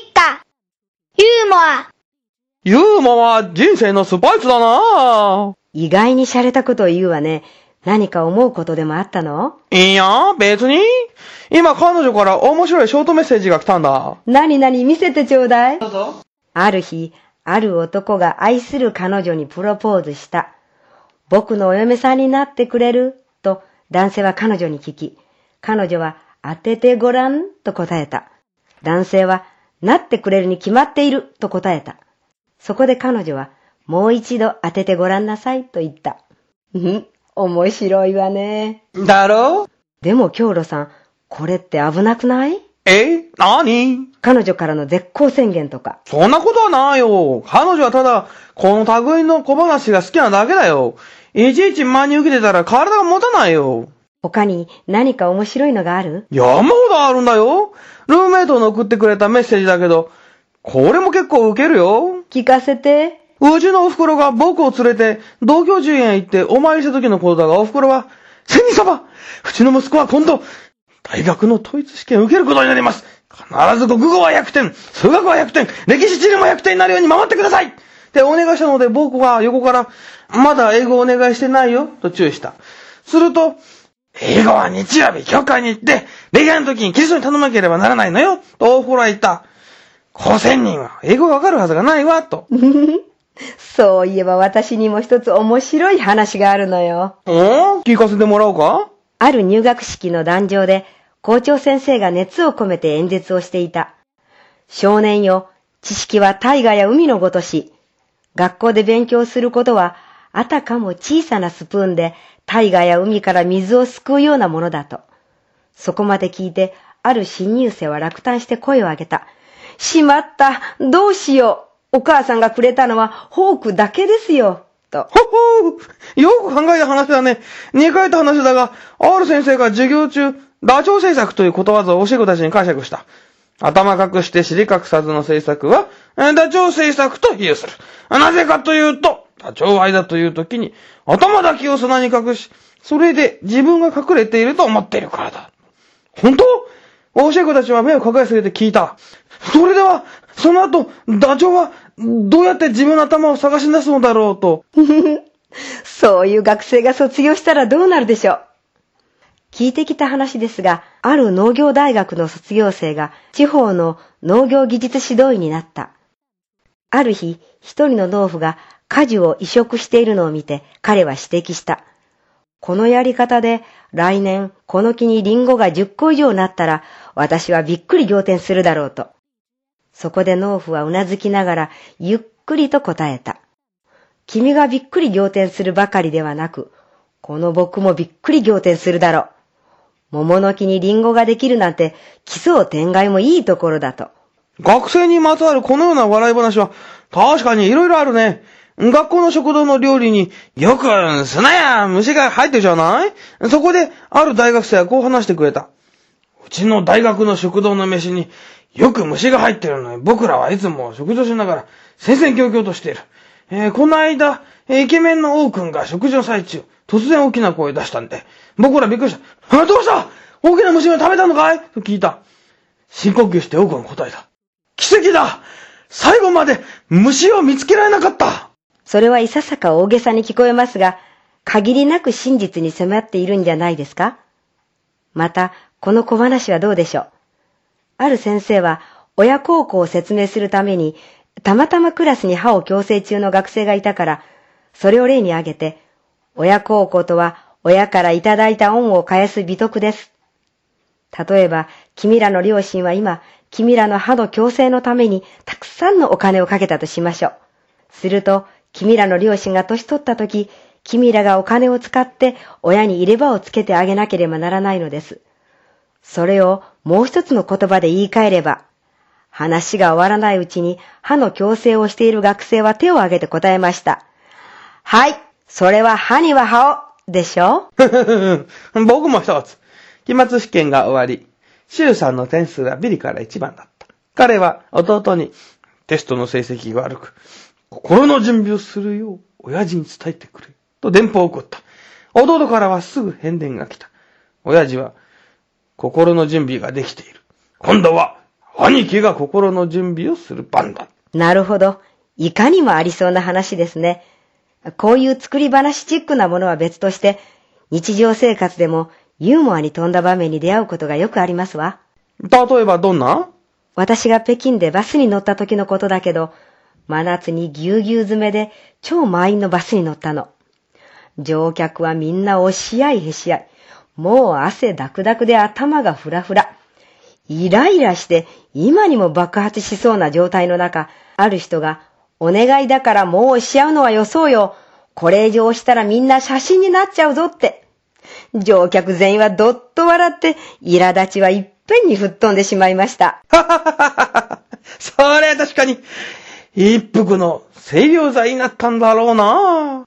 一家。ユーモア。ユーモアは人生のスパイスだな意外に洒落たことを言うわね。何か思うことでもあったの？いや、別に。今彼女から面白いショートメッセージが来たんだ。何々見せてちょうだい。どうぞ。ある日、ある男が愛する彼女にプロポーズした。僕のお嫁さんになってくれる？と男性は彼女に聞き、彼女は当ててごらん？と答えた。男性はなってくれるに決まっていると答えた。そこで彼女はもう一度当ててごらんなさいと言った。うん、面白いわね。だろ？でも京路さん、これって危なくない？え？何？彼女からの絶好宣言とか。そんなことはないよ。彼女はただ、この類の小話が好きなだけだよ。いちいち真に受けてたら体が持たないよ。他に何か面白いのがある？山ほどあるんだよ。ルームメイトの送ってくれたメッセージだけど、これも結構ウケるよ。聞かせて。うちのお袋が僕を連れて、同居寺園へ行ってお参りした時のことだが、お袋は、千人様うちの息子は今度、大学の統一試験を受けることになります。必ず国語は100点、数学は100点、歴史地理も100点になるように守ってくださいってお願いしたので、僕は横から、まだ英語をお願いしてないよ、と注意した。すると、英語は日曜日、教会に行って、礼拝の時にキリストに頼まなければならないのよ、とお風呂は言った。高専人は英語がわかるはずがないわ、と。そういえば私にも一つ面白い話があるのよ。お？聞かせてもらおうか？ある入学式の壇上で校長先生が熱を込めて演説をしていた。少年よ、知識は大河や海のごとし。学校で勉強することは、あたかも小さなスプーンで大河や海から水をすくうようなものだと。そこまで聞いて、ある新入生は落胆して声を上げた。しまったどうしようお母さんがくれたのはフォークだけですよと。ほほうよく考えた話だね。似通った話だが、ある先生が授業中、ダチョウ政策ということわざを教え子たちに解釈した。頭隠して尻隠さずの政策は、えダチョウ政策と比喩する。なぜかというと、ダチョウ愛だという時に、頭だけを砂に隠し、それで自分が隠れていると思っているからだ。本当？教え子たちは目を抱えすぎて聞いた。それでは、その後、ダチョウは、どうやって自分の頭を探し出すのだろうと。そういう学生が卒業したらどうなるでしょう。聞いてきた話ですが、ある農業大学の卒業生が地方の農業技術指導員になった。ある日、一人の農夫が果樹を移植しているのを見て彼は指摘した。このやり方で来年この木にリンゴが10個以上なったら私はびっくり仰天するだろうと。そこで農夫はうなずきながらゆっくりと答えた。君がびっくり仰天するばかりではなく、この僕もびっくり仰天するだろう。桃の木にリンゴができるなんて奇想天外もいいところだと。学生にまつわるこのような笑い話は、確かに色々あるね。学校の食堂の料理によく砂や虫が入ってるじゃない？そこで、ある大学生はこう話してくれた。うちの大学の食堂の飯によく虫が入ってるのに、僕らはいつも食事をしながら戦々恐々としている。えーこの間、イケメンの王くんが食事の最中、突然大きな声を出したんで、僕らびっくりした。あ、どうした？大きな虫を食べたのかい？と聞いた。深呼吸して王くん答えた。奇跡だ最後まで虫を見つけられなかったそれはいささか大げさに聞こえますが、限りなく真実に迫っているんじゃないですか？また、この小話はどうでしょう？ある先生は、親孝行を説明するために、たまたまクラスに歯を矯正中の学生がいたから、それを例に挙げて、親孝行とは、親からいただいた恩を返す美徳です。例えば、君らの両親は今、君らの歯の矯正のためにたくさんのお金をかけたとしましょう。すると、君らの両親が年取った時、君らがお金を使って親に入れ歯をつけてあげなければならないのです。それをもう一つの言葉で言い換えれば、話が終わらないうちに歯の矯正をしている学生は手を挙げて答えました。はい、それは歯には歯を、でしょ？僕も一つ。期末試験が終わり、周さんの点数はビリから一番だった。彼は弟に、テストの成績が悪く、心の準備をするよう、親父に伝えてくれ。と電報を送った。弟からはすぐ返電が来た。親父は、心の準備ができている。今度は、兄貴が心の準備をする番だ。なるほど。いかにもありそうな話ですね。こういう作り話チックなものは別として、日常生活でもユーモアに富んだ場面に出会うことがよくありますわ。例えばどんな？私が北京でバスに乗った時のことだけど、真夏にぎゅうぎゅう詰めで超満員のバスに乗ったの。乗客はみんな押し合いへし合い。もう汗だくだくで頭がふらふら。イライラして今にも爆発しそうな状態の中、ある人が、お願いだからもう押し合うのはよそうよ。これ以上押したらみんな写真になっちゃうぞって。乗客全員はどっと笑って、苛立ちはいっぺんに吹っ飛んでしまいました。はははははそれは確かに、一服の清涼剤になったんだろうな。